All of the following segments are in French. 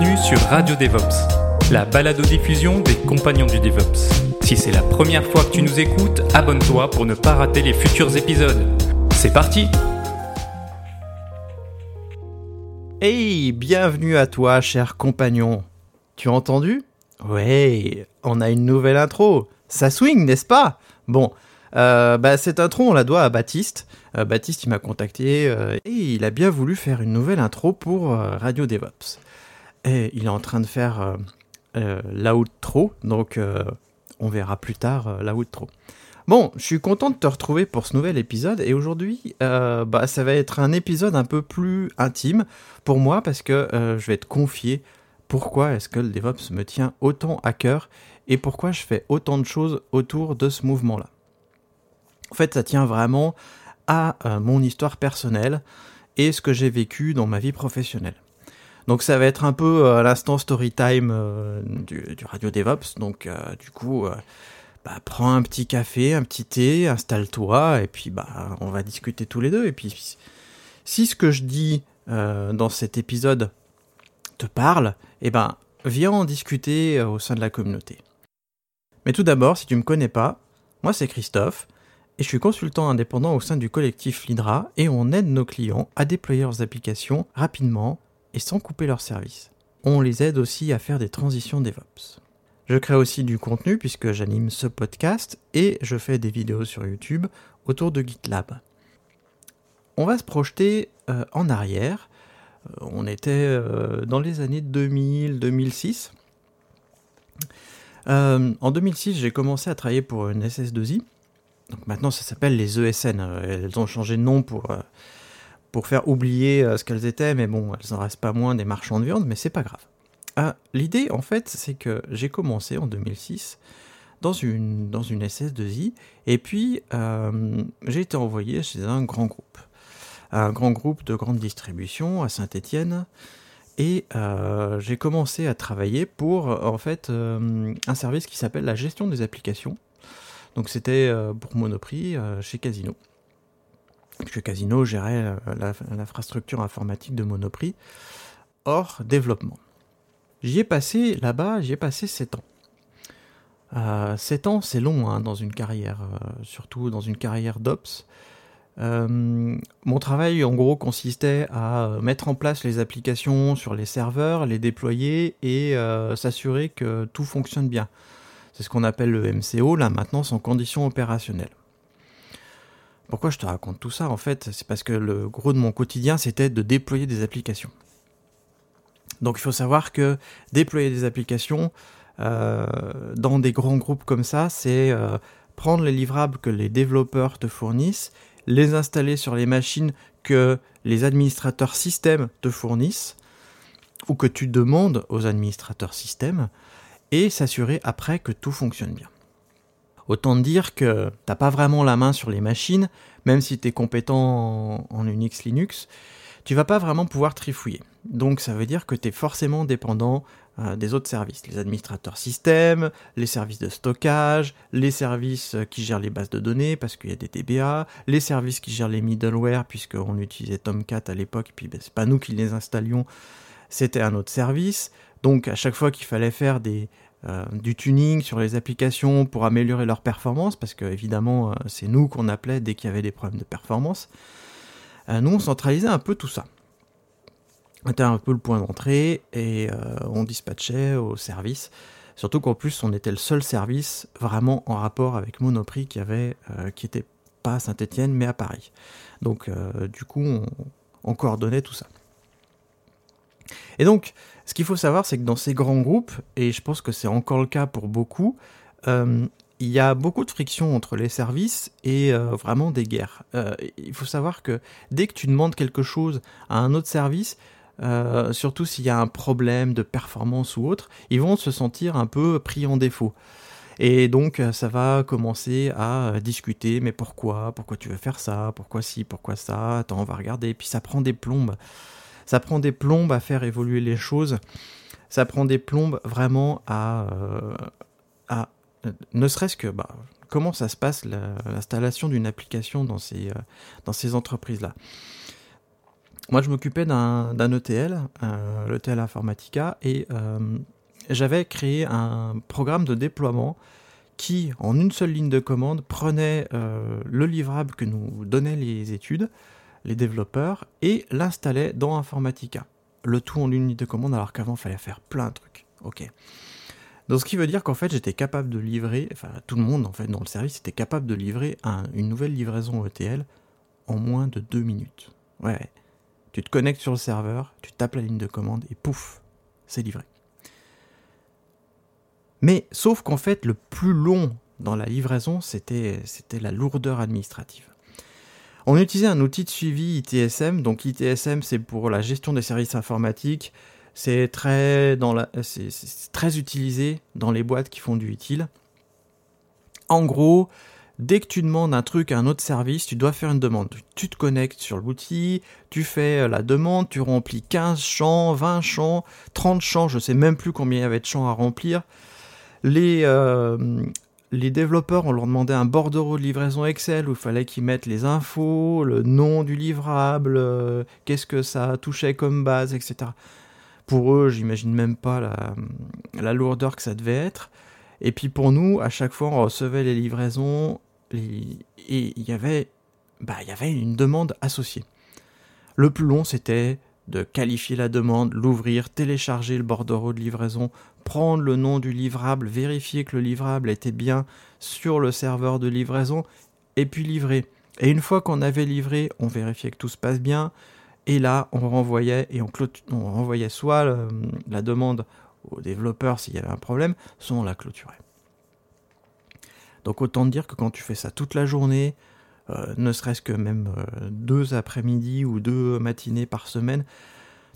Bienvenue sur Radio DevOps, la balado-diffusion des compagnons du DevOps. Si c'est la première fois que tu nous écoutes, abonne-toi pour ne pas rater les futurs épisodes. C'est parti Hey, bienvenue à toi, cher compagnon. Tu as entendu? Ouais, on a une nouvelle intro. Ça swing, n'est-ce pas? Bon, euh, bah, cette intro, on la doit à Baptiste. Euh, Baptiste, il m'a contacté euh, et il a bien voulu faire une nouvelle intro pour euh, Radio DevOps. Il est en train de faire euh, euh, l'outro, donc euh, on verra plus tard euh, l'outro. Bon, je suis content de te retrouver pour ce nouvel épisode et aujourd'hui, euh, bah, ça va être un épisode un peu plus intime pour moi parce que je vais te confier pourquoi est-ce que le DevOps me tient autant à cœur et pourquoi je fais autant de choses autour de ce mouvement-là. En fait, ça tient vraiment à mon histoire personnelle et ce que j'ai vécu dans ma vie professionnelle. Donc ça va être un peu euh, l'instant story time euh, du, Radio DevOps. Donc euh, du coup, euh, bah, prends un petit café, un petit thé, installe-toi et puis bah on va discuter tous les deux. Et puis si ce que je dis dans cet épisode te parle, eh ben viens en discuter au sein de la communauté. Mais tout d'abord, si tu me connais pas, moi c'est Christophe et je suis consultant indépendant au sein du collectif Lidra et on aide nos clients à déployer leurs applications rapidement et sans couper leur service. On les aide aussi à faire des transitions DevOps. Je crée aussi du contenu puisque j'anime ce podcast et je fais des vidéos sur YouTube autour de GitLab. On va se projeter euh, en arrière. Euh, on était euh, dans les années 2000-2006. Euh, en 2006, j'ai commencé à travailler pour une SS2I. Donc maintenant, ça s'appelle les ESN. Elles ont changé de nom pour, pour faire oublier euh, ce qu'elles étaient, mais bon, elles en restent pas moins des marchands de viande, mais c'est pas grave. Ah, L'idée, en fait, c'est que j'ai commencé en 2006 dans une, dans une SS2I, et puis euh, j'ai été envoyé chez un grand groupe. Un grand groupe de grande distribution à Saint-Étienne, et euh, j'ai commencé à travailler pour en fait un service qui s'appelle la gestion des applications. Donc c'était pour Monoprix chez Casino. Puisque Casino gérait euh, l'infrastructure informatique de Monoprix hors développement. J'y ai passé là-bas, j'y ai passé 7 ans. Euh, 7 ans, c'est long hein, dans une carrière, euh, surtout dans une carrière d'Ops. Euh, mon travail, en gros, consistait à mettre en place les applications sur les serveurs, les déployer et s'assurer que tout fonctionne bien. C'est ce qu'on appelle le MCO, la maintenance en conditions opérationnelles. Pourquoi je te raconte tout ça En fait, c'est parce que le gros de mon quotidien, c'était de déployer des applications. Donc il faut savoir que déployer des applications euh, dans des grands groupes comme ça, c'est euh, prendre les livrables que les développeurs te fournissent, les installer sur les machines que les administrateurs système te fournissent, ou que tu demandes aux administrateurs système, et s'assurer après que tout fonctionne bien. Autant te dire que t'as pas vraiment la main sur les machines, même si tu es compétent en, Unix Linux, tu vas pas vraiment pouvoir trifouiller. Donc ça veut dire que tu es forcément dépendant euh, des autres services, les administrateurs système, les services de stockage, les services euh, qui gèrent les bases de données parce qu'il y a des DBA, les services qui gèrent les middleware puisqu'on utilisait Tomcat à l'époque, et puis ben, c'est pas nous qui les installions, c'était un autre service. Donc à chaque fois qu'il fallait faire des, euh, du tuning sur les applications pour améliorer leur performance, parce que évidemment euh, c'est nous qu'on appelait dès qu'il y avait des problèmes de performance, euh, nous on centralisait un peu tout ça. C'était un peu le point d'entrée et on dispatchait au service. Surtout qu'en plus on était le seul service vraiment en rapport avec Monoprix qui avait, qui était pas à Saint-Étienne mais à Paris. Donc du coup on, on coordonnait tout ça. Et donc, ce qu'il faut savoir, c'est que dans ces grands groupes, et je pense que c'est encore le cas pour beaucoup, euh, il y a beaucoup de friction entre les services et euh, vraiment des guerres. Euh, il faut savoir que dès que tu demandes quelque chose à un autre service, surtout s'il y a un problème de performance ou autre, ils vont se sentir un peu pris en défaut. Et donc ça va commencer à discuter, mais pourquoi Pourquoi tu veux faire ça Pourquoi si Pourquoi ça Attends, on va regarder. Puis ça prend des plombes. Ça prend des plombes à faire évoluer les choses. Ça prend des plombes vraiment à, à ne serait-ce que bah, comment ça se passe l'installation d'une application dans ces, euh, dans ces entreprises-là. Moi, je m'occupais d'un ETL, euh, l'ETL Informatica, et euh, j'avais créé un programme de déploiement qui, en une seule ligne de commande, prenait le livrable que nous donnaient les études, les développeurs, et l'installait dans Informatica. Le tout en une ligne de commande, alors qu'avant, il fallait faire plein de trucs. Ok. Donc ce qui veut dire qu'en fait j'étais capable de livrer, enfin tout le monde en fait dans le service était capable de livrer une nouvelle livraison ETL en moins de deux minutes. Ouais, tu te connectes sur le serveur, tu tapes la ligne de commande et pouf, c'est livré. Mais sauf qu'en fait le plus long dans la livraison c'était la lourdeur administrative. On utilisait un outil de suivi ITSM, donc ITSM c'est pour la gestion des services informatiques, c'est très, utilisé dans les boîtes qui font du utile. En gros, dès que tu demandes un truc à un autre service, tu dois faire une demande. Tu te connectes sur l'outil, tu fais euh, la demande, tu remplis 15 champs, 20 champs, 30 champs, je sais même plus combien il y avait de champs à remplir. Les, euh, les développeurs, on leur demandait un bordereau de livraison Excel où il fallait qu'ils mettent les infos, le nom du livrable, euh, qu'est-ce que ça touchait comme base, etc pour eux, j'imagine même pas la, lourdeur que ça devait être. Et puis pour nous, à chaque fois, on recevait les livraisons et il y avait, bah, il y avait une demande associée. Le plus long, c'était de qualifier la demande, l'ouvrir, télécharger le bordereau de livraison, prendre le nom du livrable, vérifier que le livrable était bien sur le serveur de livraison, et puis livrer. Et une fois qu'on avait livré, on vérifiait que tout se passe bien, et là, on renvoyait et on, soit la demande au développeur s'il y avait un problème, soit on la clôturait. Donc autant dire que quand tu fais ça toute la journée, ne serait-ce que même euh, deux après-midi ou deux matinées par semaine,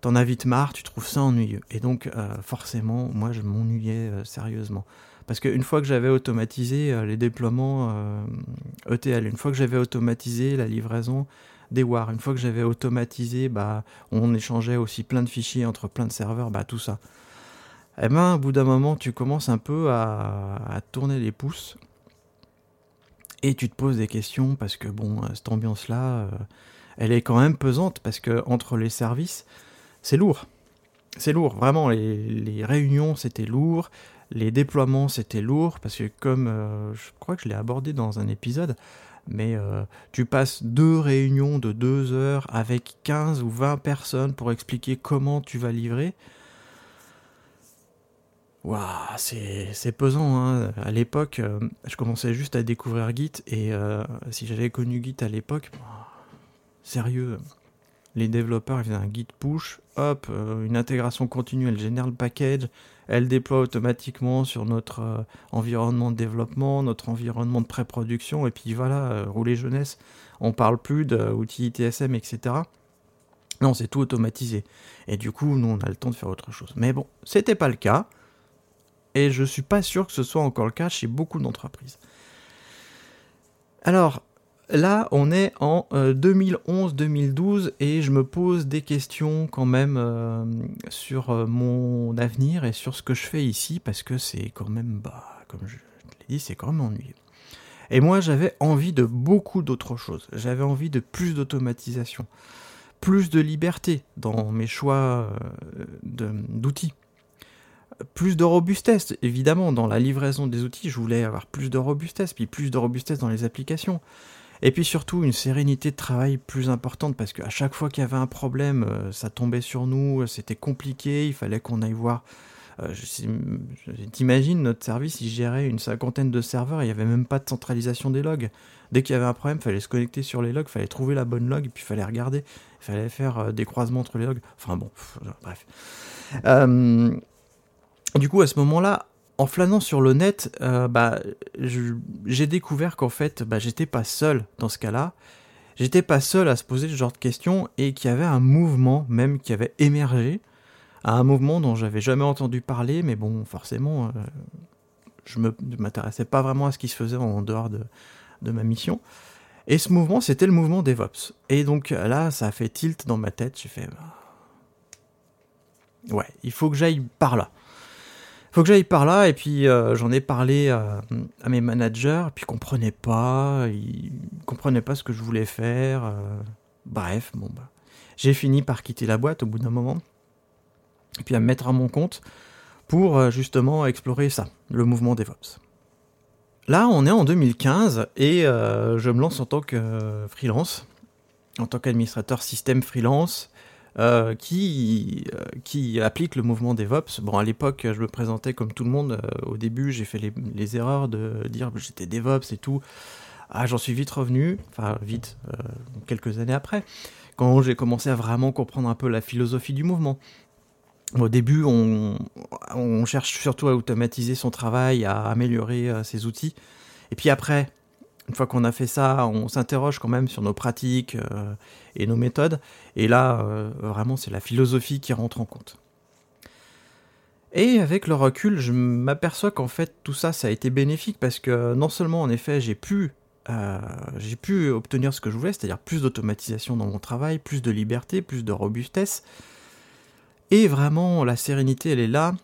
t'en as vite marre, tu trouves ça ennuyeux. Et donc euh, forcément, moi je m'ennuyais sérieusement. Parce qu'une fois que j'avais automatisé les déploiements ETL, e une fois que j'avais automatisé la livraison des WAR. Une fois que j'avais automatisé, bah, on échangeait aussi plein de fichiers entre plein de serveurs, bah, tout ça. Eh ben, au bout d'un moment, tu commences un peu à, tourner les pouces et tu te poses des questions parce que bon, cette ambiance-là, euh, elle est quand même pesante parce que entre les services, c'est lourd. C'est lourd, vraiment. Les, réunions, c'était lourd. Les déploiements, c'était lourd parce que comme euh, je crois que je l'ai abordé dans un épisode, mais euh, tu passes deux réunions de deux heures avec 15 ou 20 personnes pour expliquer comment tu vas livrer. Waouh, c'est pesant. Hein. À l'époque, euh, je commençais juste à découvrir Git et euh, si j'avais connu Git à l'époque, sérieux, les développeurs ils faisaient un Git push, hop, une intégration continue, elle génère le package, elle déploie automatiquement sur notre euh, environnement de développement, notre environnement de pré-production, et puis voilà, euh, rouler jeunesse. On parle plus d'outils ITSM, etc. Non, c'est tout automatisé. Et du coup, nous, on a le temps de faire autre chose. Mais bon, c'était pas le cas. Et je suis pas sûr que ce soit encore le cas chez beaucoup d'entreprises. Alors, Là, on est en 2011-2012 euh, et je me pose des questions quand même euh, sur euh, mon avenir et sur ce que je fais ici parce que c'est quand même, bah, comme je, l'ai dit, c'est quand même ennuyeux. Et moi, j'avais envie de beaucoup d'autres choses. J'avais envie de plus d'automatisation, plus de liberté dans mes choix d'outils plus de robustesse, évidemment, dans la livraison des outils, je voulais avoir plus de robustesse, puis plus de robustesse dans les applications. Et puis surtout une sérénité de travail plus importante parce qu'à chaque fois qu'il y avait un problème, euh, ça tombait sur nous, c'était compliqué, il fallait qu'on aille voir. Euh, T'imagines, notre service, il gérait une cinquantaine de serveurs, il n'y avait même pas de centralisation des logs. Dès qu'il y avait un problème, il fallait se connecter sur les logs, il fallait trouver la bonne log, puis il fallait regarder, il fallait faire euh, des croisements entre les logs. Enfin bon, bref. Du coup, à ce moment-là, en flânant sur le net, euh, bah, j'ai découvert qu'en fait, bah, j'étais pas seul dans ce cas-là. J'étais pas seul à se poser ce genre de questions et qu'il y avait un mouvement même qui avait émergé, un mouvement dont j'avais jamais entendu parler, mais bon, forcément, euh, je ne m'intéressais pas vraiment à ce qui se faisait en dehors de, de ma mission. Et ce mouvement, c'était le mouvement DevOps. Et donc là, ça a fait tilt dans ma tête. J'ai fait, bah, ouais, il faut que j'aille par là faut que j'aille par là. Et puis euh, j'en ai parlé à, mes managers, puis ils comprenaient pas, ils comprenaient pas ce que je voulais faire. Euh. bref, bon bah, j'ai fini par quitter la boîte au bout d'un moment, et puis à me mettre à mon compte pour euh, justement explorer ça, le mouvement DevOps. Là, on est en 2015 et je me lance en tant que freelance, en tant qu'administrateur système freelance. Euh, qui, euh, qui applique le mouvement DevOps. Bon, à l'époque, je me présentais comme tout le monde. Euh, au début, j'ai fait les, erreurs de dire que j'étais DevOps et tout. Ah, j'en suis vite revenu, enfin vite, quelques années après, quand j'ai commencé à vraiment comprendre un peu la philosophie du mouvement. Au début, on cherche surtout à automatiser son travail, à améliorer ses outils. Et puis après, une fois qu'on a fait ça, on s'interroge quand même sur nos pratiques euh, et nos méthodes. Et là, euh, vraiment, c'est la philosophie qui rentre en compte. Et avec le recul, je m'aperçois qu'en fait, tout ça, ça a été bénéfique parce que non seulement, en effet, j'ai pu, euh, j'ai pu obtenir ce que je voulais, c'est-à-dire plus d'automatisation dans mon travail, plus de liberté, plus de robustesse. Et vraiment, la sérénité, elle est là.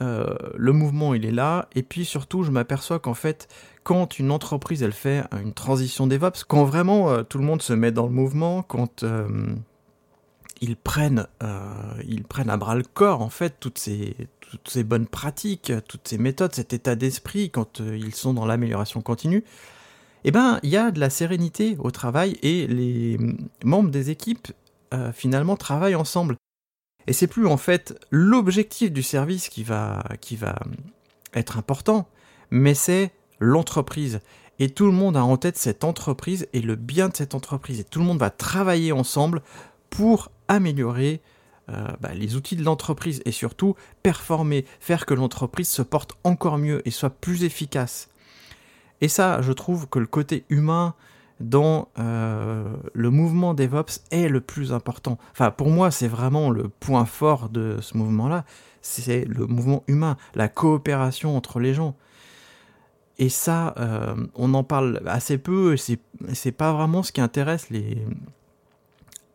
Le mouvement, il est là. Et puis surtout, je m'aperçois qu'en fait, quand une entreprise elle fait une transition DevOps, quand vraiment euh, tout le monde se met dans le mouvement, quand euh, ils prennent euh, à bras le corps en fait toutes ces toutes ces bonnes pratiques, toutes ces méthodes, cet état d'esprit quand ils sont dans l'amélioration continue, eh ben il y a de la sérénité au travail et les membres des équipes finalement travaillent ensemble. Et c'est plus en fait l'objectif du service qui va qui va être important, mais c'est l'entreprise. Et tout le monde a en tête cette entreprise et le bien de cette entreprise. Et tout le monde va travailler ensemble pour améliorer euh, bah, les outils de l'entreprise et surtout performer, faire que l'entreprise se porte encore mieux et soit plus efficace. Et ça, je trouve que le côté humain dans euh, le mouvement DevOps est le plus important. Enfin, pour moi, c'est vraiment le point fort de ce mouvement-là. C'est le mouvement humain, la coopération entre les gens. Et ça, euh, on en parle assez peu, c'est pas vraiment ce qui intéresse les,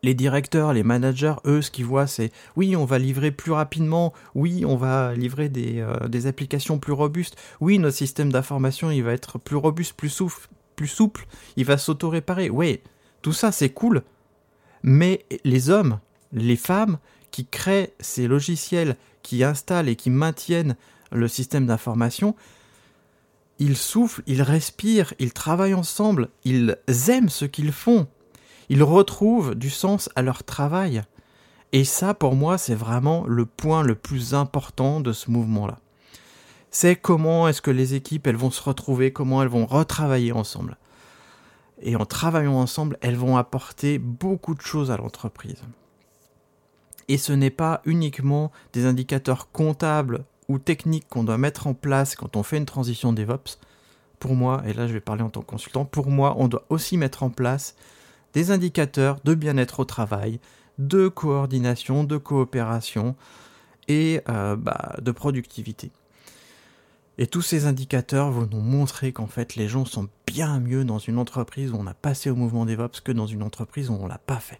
les directeurs, les managers, eux, ce qu'ils voient, c'est oui, on va livrer plus rapidement, oui, on va livrer des, euh, des applications plus robustes, oui, notre système d'information, il va être plus robuste, plus souple, plus souple il va s'auto-réparer. Oui, tout ça, c'est cool. Mais les hommes, les femmes qui créent ces logiciels, qui installent et qui maintiennent le système d'information, ils soufflent, ils respirent, ils travaillent ensemble, ils aiment ce qu'ils font, ils retrouvent du sens à leur travail. Et ça, pour moi, c'est vraiment le point le plus important de ce mouvement-là. C'est comment est-ce que les équipes, elles vont se retrouver, comment elles vont retravailler ensemble. Et en travaillant ensemble, elles vont apporter beaucoup de choses à l'entreprise. Et ce n'est pas uniquement des indicateurs comptables ou techniques qu'on doit mettre en place quand on fait une transition DevOps, pour moi, et là je vais parler en tant que consultant, pour moi, on doit aussi mettre en place des indicateurs de bien-être au travail, de coordination, de coopération et euh, bah, de productivité. Et tous ces indicateurs vont nous montrer qu'en fait les gens sont bien mieux dans une entreprise où on a passé au mouvement DevOps que dans une entreprise où on l'a pas fait.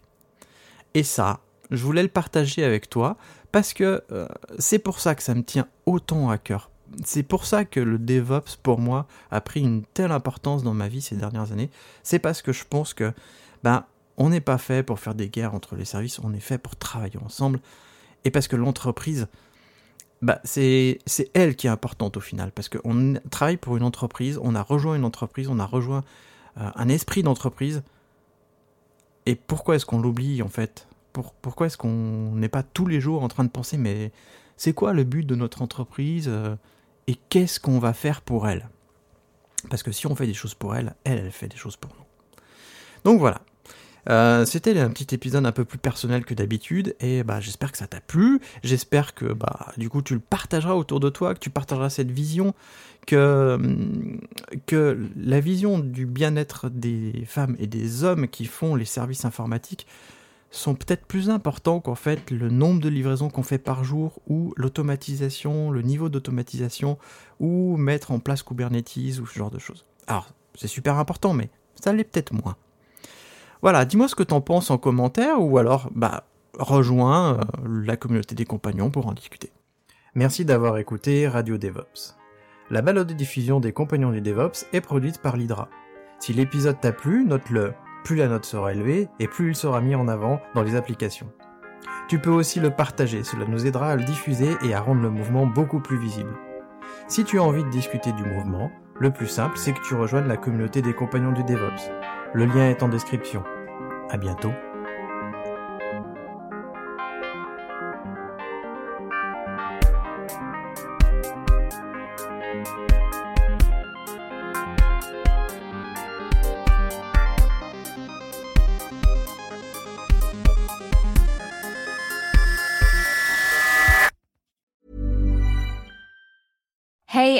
Et ça, je voulais le partager avec toi parce que euh, c'est pour ça que ça me tient autant à cœur. C'est pour ça que le DevOps, pour moi, a pris une telle importance dans ma vie ces dernières années. C'est parce que je pense que, ben, on n'est pas fait pour faire des guerres entre les services, on est fait pour travailler ensemble. Et parce que l'entreprise, bah, c'est elle qui est importante au final. Parce qu'on travaille pour une entreprise, on a rejoint une entreprise, on a rejoint euh, un esprit d'entreprise. Et pourquoi est-ce qu'on l'oublie en fait? Pourquoi est-ce qu'on n'est pas tous les jours en train de penser mais c'est quoi le but de notre entreprise euh, et qu'est-ce qu'on va faire pour elle? Parce que si on fait des choses pour elle, elle, elle fait des choses pour nous. Donc voilà. Euh, C'était un petit épisode un peu plus personnel que d'habitude et bah j'espère que ça t'a plu. J'espère que bah du coup tu le partageras autour de toi, que tu partageras cette vision, que que la vision du bien-être des femmes et des hommes qui font les services informatiques sont peut-être plus importants qu'en fait le nombre de livraisons qu'on fait par jour ou l'automatisation, le niveau d'automatisation ou mettre en place Kubernetes ou ce genre de choses. Alors, c'est super important, mais ça l'est peut-être moins. Voilà, dis-moi ce que t'en penses en commentaire ou alors, bah, rejoins euh, la communauté des compagnons pour en discuter. Merci d'avoir écouté Radio DevOps. La balade de diffusion des compagnons du DevOps est produite par l'Hydra. Si l'épisode t'a plu, note-le plus la note sera élevée et plus il sera mis en avant dans les applications. Tu peux aussi le partager, cela nous aidera à le diffuser et à rendre le mouvement beaucoup plus visible. Si tu as envie de discuter du mouvement, le plus simple c'est que tu rejoignes la communauté des compagnons du DevOps. Le lien est en description. À bientôt.